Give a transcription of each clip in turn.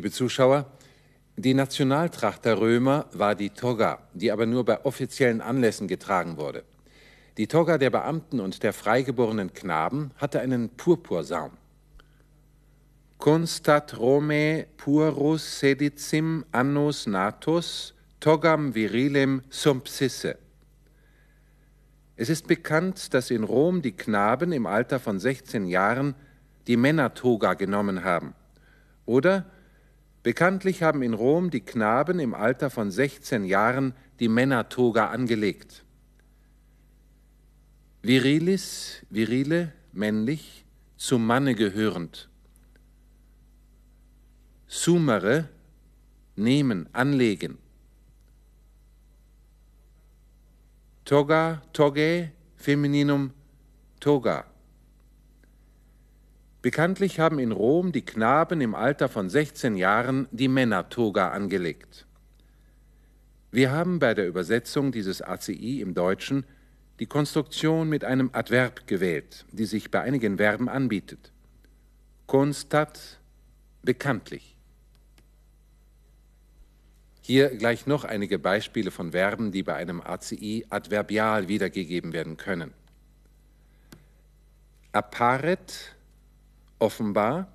Liebe Zuschauer, die Nationaltracht der Römer war die Toga, die aber nur bei offiziellen Anlässen getragen wurde. Die Toga der Beamten und der freigeborenen Knaben hatte einen Purpursaum. Constat Romae purus sedicim annus natus togam virilem sumpsisse. Es ist bekannt, dass in Rom die Knaben im Alter von 16 Jahren die Männertoga genommen haben. Oder bekanntlich haben in Rom die Knaben im Alter von 16 Jahren die Männertoga angelegt. Virilis, virile, männlich, zum Manne gehörend. Sumere, nehmen, anlegen. Toga, toge, Femininum, toga. Bekanntlich haben in Rom die Knaben im Alter von 16 Jahren die Männertoga angelegt. Wir haben bei der Übersetzung dieses ACI im Deutschen die Konstruktion mit einem Adverb gewählt, die sich bei einigen Verben anbietet. Constat, bekanntlich. Hier gleich noch einige Beispiele von Verben, die bei einem ACI adverbial wiedergegeben werden können. Apparet, offenbar.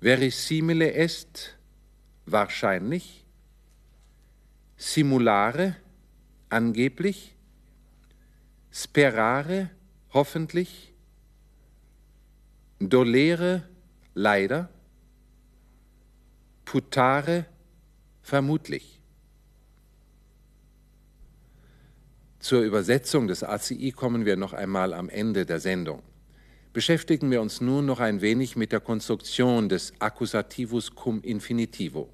Verisimile est, wahrscheinlich. Simulare, angeblich. Sperare, hoffentlich. Dolere, leider. Putare, Vermutlich. Zur Übersetzung des ACI kommen wir noch einmal am Ende der Sendung. Beschäftigen wir uns nun noch ein wenig mit der Konstruktion des Accusativus cum Infinitivo.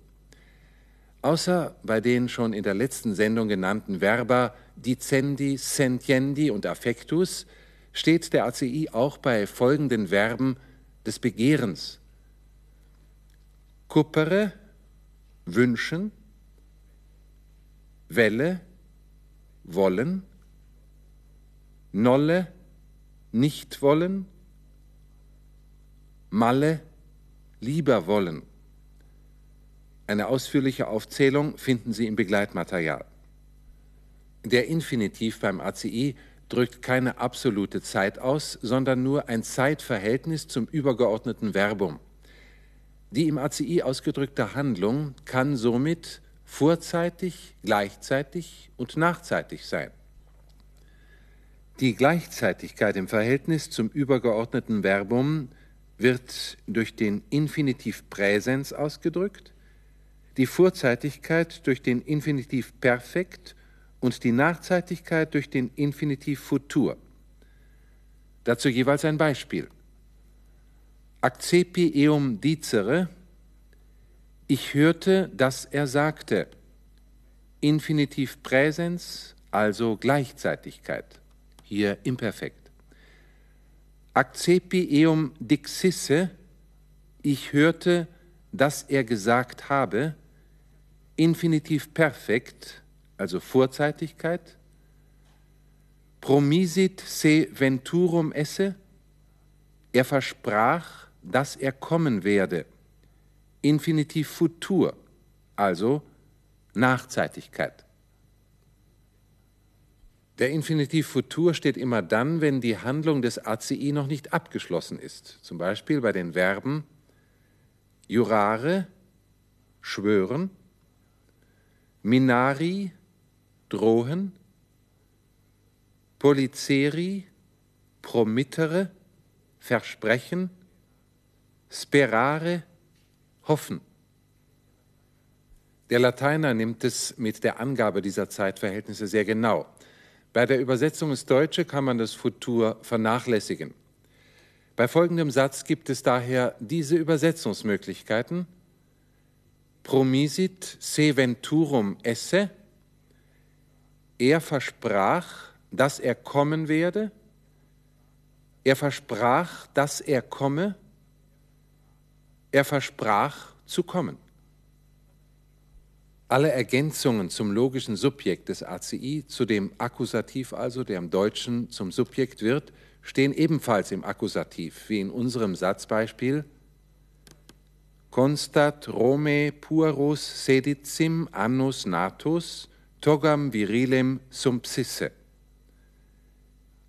Außer bei den schon in der letzten Sendung genannten Verba dicendi, sentiendi und affectus steht der ACI auch bei folgenden Verben des Begehrens. Cuppere, wünschen, Welle, wollen, Nolle, nicht wollen, Malle, lieber wollen. Eine ausführliche Aufzählung finden Sie im Begleitmaterial. Der Infinitiv beim ACI drückt keine absolute Zeit aus, sondern nur ein Zeitverhältnis zum übergeordneten Verbum. Die im ACI ausgedrückte Handlung kann somit vorzeitig, gleichzeitig und nachzeitig sein. Die Gleichzeitigkeit im Verhältnis zum übergeordneten Verbum wird durch den Infinitiv Präsens ausgedrückt, die Vorzeitigkeit durch den Infinitiv Perfekt und die Nachzeitigkeit durch den Infinitiv Futur. Dazu jeweils ein Beispiel. Accepi eum dicere, ich hörte, dass er sagte. Infinitiv Präsens, also Gleichzeitigkeit, hier imperfekt. Accepi eum dixisse, ich hörte, dass er gesagt habe. Infinitiv perfekt, also Vorzeitigkeit. Promisit se venturum esse, er versprach, dass er kommen werde. Infinitiv Futur, also Nachzeitigkeit. Der Infinitiv Futur steht immer dann, wenn die Handlung des ACI noch nicht abgeschlossen ist. Zum Beispiel bei den Verben jurare, schwören, minari, drohen, policeri, promittere, versprechen, Sperare, hoffen. Der Lateiner nimmt es mit der Angabe dieser Zeitverhältnisse sehr genau. Bei der Übersetzung ins Deutsche kann man das Futur vernachlässigen. Bei folgendem Satz gibt es daher diese Übersetzungsmöglichkeiten. Promisit se venturum esse. Er versprach, dass er kommen werde. Er versprach, dass er komme. Er versprach zu kommen. Alle Ergänzungen zum logischen Subjekt des ACI, zu dem Akkusativ also, der im Deutschen zum Subjekt wird, stehen ebenfalls im Akkusativ, wie in unserem Satzbeispiel. constat Rome pueros sedicim annus natus togam virilem sumpsisse.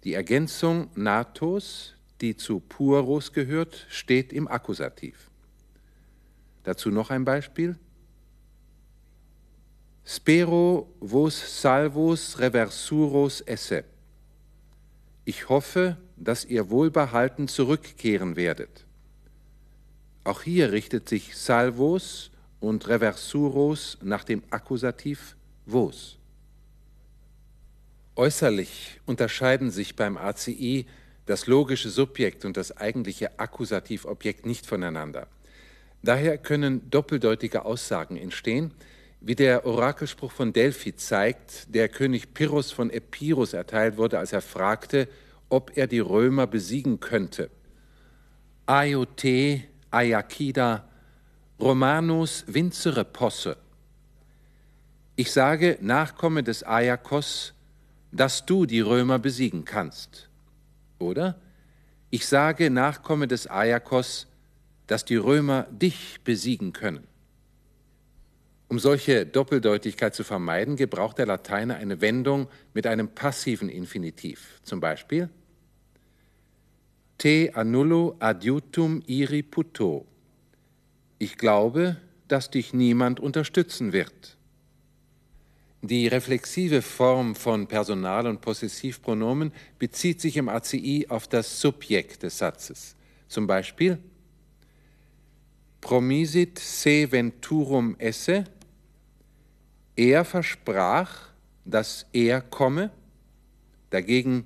Die Ergänzung natus, die zu pueros gehört, steht im Akkusativ. Dazu noch ein Beispiel. Spero vos salvos reversuros esse. Ich hoffe, dass ihr wohlbehalten zurückkehren werdet. Auch hier richtet sich salvos und reversuros nach dem Akkusativ vos. Äußerlich unterscheiden sich beim ACI das logische Subjekt und das eigentliche Akkusativobjekt nicht voneinander. Daher können doppeldeutige Aussagen entstehen, wie der Orakelspruch von Delphi zeigt, der König Pyrrhus von Epirus erteilt wurde, als er fragte, ob er die Römer besiegen könnte. Aiote, Ayakida, Romanus vincere posse. Ich sage, Nachkomme des Ayakos, dass du die Römer besiegen kannst. Oder? Ich sage, Nachkomme des Ayakos, dass die Römer dich besiegen können. Um solche Doppeldeutigkeit zu vermeiden, gebraucht der Lateiner eine Wendung mit einem passiven Infinitiv. Zum Beispiel Te annullo adiutum iri puto. Ich glaube, dass dich niemand unterstützen wird. Die reflexive Form von Personal- und Possessivpronomen bezieht sich im ACI auf das Subjekt des Satzes. Zum Beispiel Promisit se venturum esse. Er versprach, dass er komme. Dagegen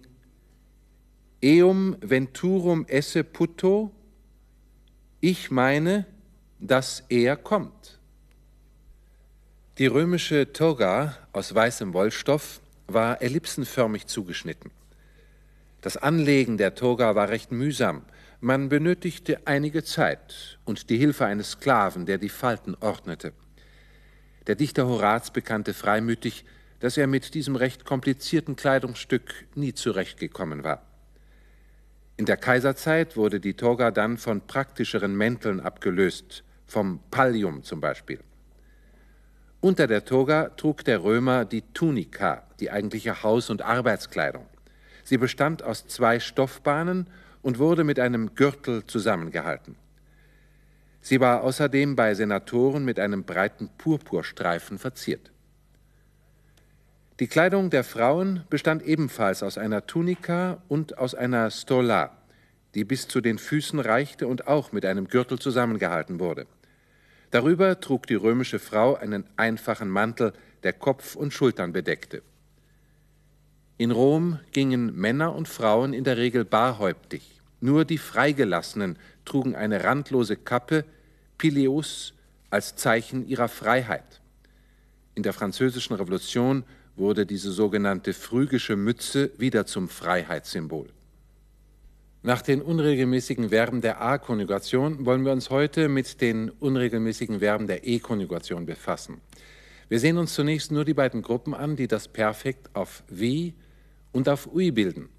eum venturum esse putto. Ich meine, dass er kommt. Die römische Toga aus weißem Wollstoff war ellipsenförmig zugeschnitten. Das Anlegen der Toga war recht mühsam. Man benötigte einige Zeit und die Hilfe eines Sklaven, der die Falten ordnete. Der Dichter Horaz bekannte freimütig, dass er mit diesem recht komplizierten Kleidungsstück nie zurechtgekommen war. In der Kaiserzeit wurde die Toga dann von praktischeren Mänteln abgelöst, vom Pallium zum Beispiel. Unter der Toga trug der Römer die Tunika, die eigentliche Haus- und Arbeitskleidung. Sie bestand aus zwei Stoffbahnen und wurde mit einem Gürtel zusammengehalten. Sie war außerdem bei Senatoren mit einem breiten Purpurstreifen verziert. Die Kleidung der Frauen bestand ebenfalls aus einer Tunika und aus einer Stola, die bis zu den Füßen reichte und auch mit einem Gürtel zusammengehalten wurde. Darüber trug die römische Frau einen einfachen Mantel, der Kopf und Schultern bedeckte. In Rom gingen Männer und Frauen in der Regel barhäuptig. Nur die Freigelassenen trugen eine randlose Kappe, Pileus, als Zeichen ihrer Freiheit. In der Französischen Revolution wurde diese sogenannte phrygische Mütze wieder zum Freiheitssymbol. Nach den unregelmäßigen Verben der A-Konjugation wollen wir uns heute mit den unregelmäßigen Verben der E-Konjugation befassen. Wir sehen uns zunächst nur die beiden Gruppen an, die das Perfekt auf wie und auf ui bilden.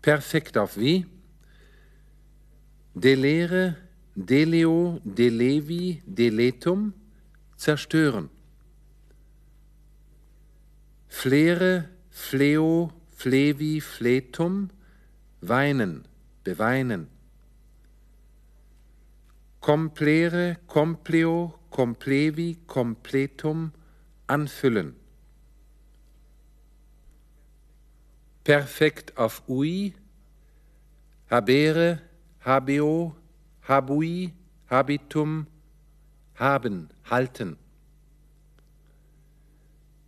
Perfekt auf wie? Delere, deleo, delevi, deletum, zerstören. Flere, fleo, flevi, fletum, weinen, beweinen. Complere, compleo, complevi, completum, anfüllen. Perfekt auf ui, habere, habeo, habui, habitum, haben, halten.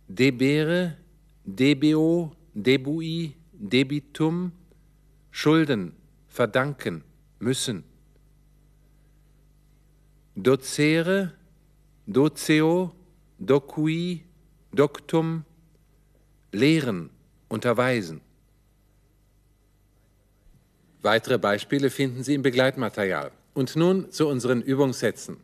Debere, debeo, debui, debitum, Schulden verdanken müssen. Docere, doceo, docui, doctum, lehren, unterweisen. Weitere Beispiele finden Sie im Begleitmaterial. Und nun zu unseren Übungssätzen.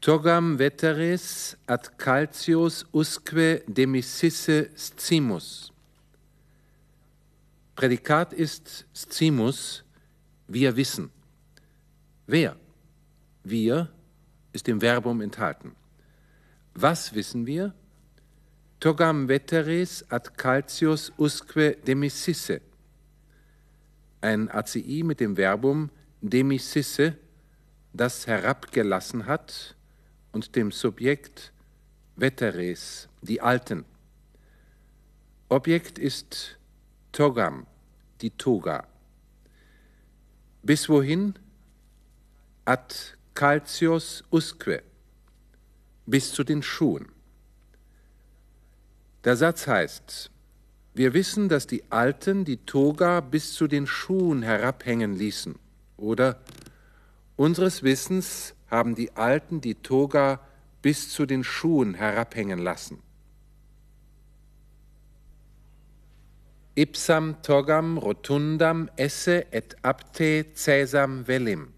Togam veteris ad calcius usque demississe scimus. Prädikat ist scimus, wir wissen. Wer? Wir ist im Verbum enthalten. Was wissen wir? Togam veteres ad calcius usque demisisse. Ein ACI mit dem Verbum demisisse, das herabgelassen hat, und dem Subjekt veteres, die Alten. Objekt ist Togam, die Toga. Bis wohin? Ad calcius usque, bis zu den Schuhen. Der Satz heißt, wir wissen, dass die Alten die Toga bis zu den Schuhen herabhängen ließen. Oder unseres Wissens haben die Alten die Toga bis zu den Schuhen herabhängen lassen. Ipsam togam rotundam esse et apte cäsam velim.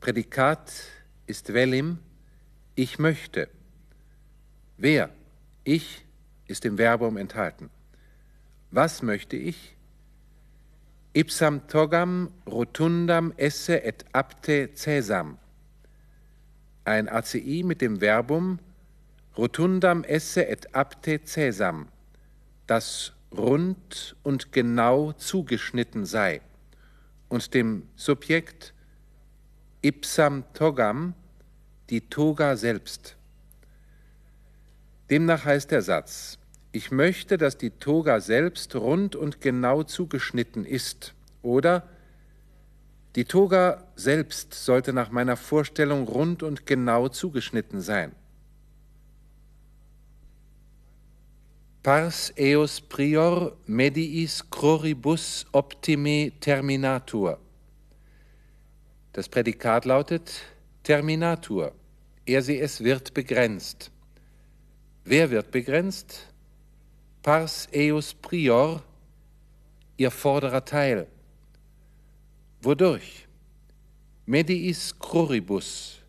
Prädikat ist velim, ich möchte. Wer? Ich ist im Verbum enthalten. Was möchte ich? Ipsam togam rotundam esse et apte cäsam. Ein ACI mit dem Verbum rotundam esse et apte cäsam, das rund und genau zugeschnitten sei, und dem Subjekt ipsam togam, die Toga selbst. Demnach heißt der Satz, ich möchte, dass die Toga selbst rund und genau zugeschnitten ist. Oder die Toga selbst sollte nach meiner Vorstellung rund und genau zugeschnitten sein. Pars eos prior mediis croribus optime terminatur. Das Prädikat lautet Terminatur. Er sie es wird begrenzt. Wer wird begrenzt? Pars eus prior, ihr vorderer Teil. Wodurch? Mediis cruribus,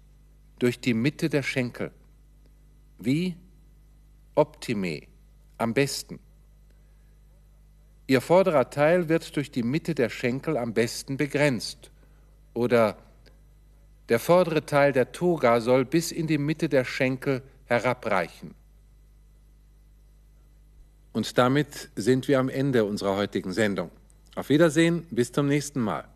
durch die Mitte der Schenkel. Wie? Optime, am besten. Ihr vorderer Teil wird durch die Mitte der Schenkel am besten begrenzt. Oder der vordere Teil der Toga soll bis in die Mitte der Schenkel herabreichen. Und damit sind wir am Ende unserer heutigen Sendung. Auf Wiedersehen, bis zum nächsten Mal.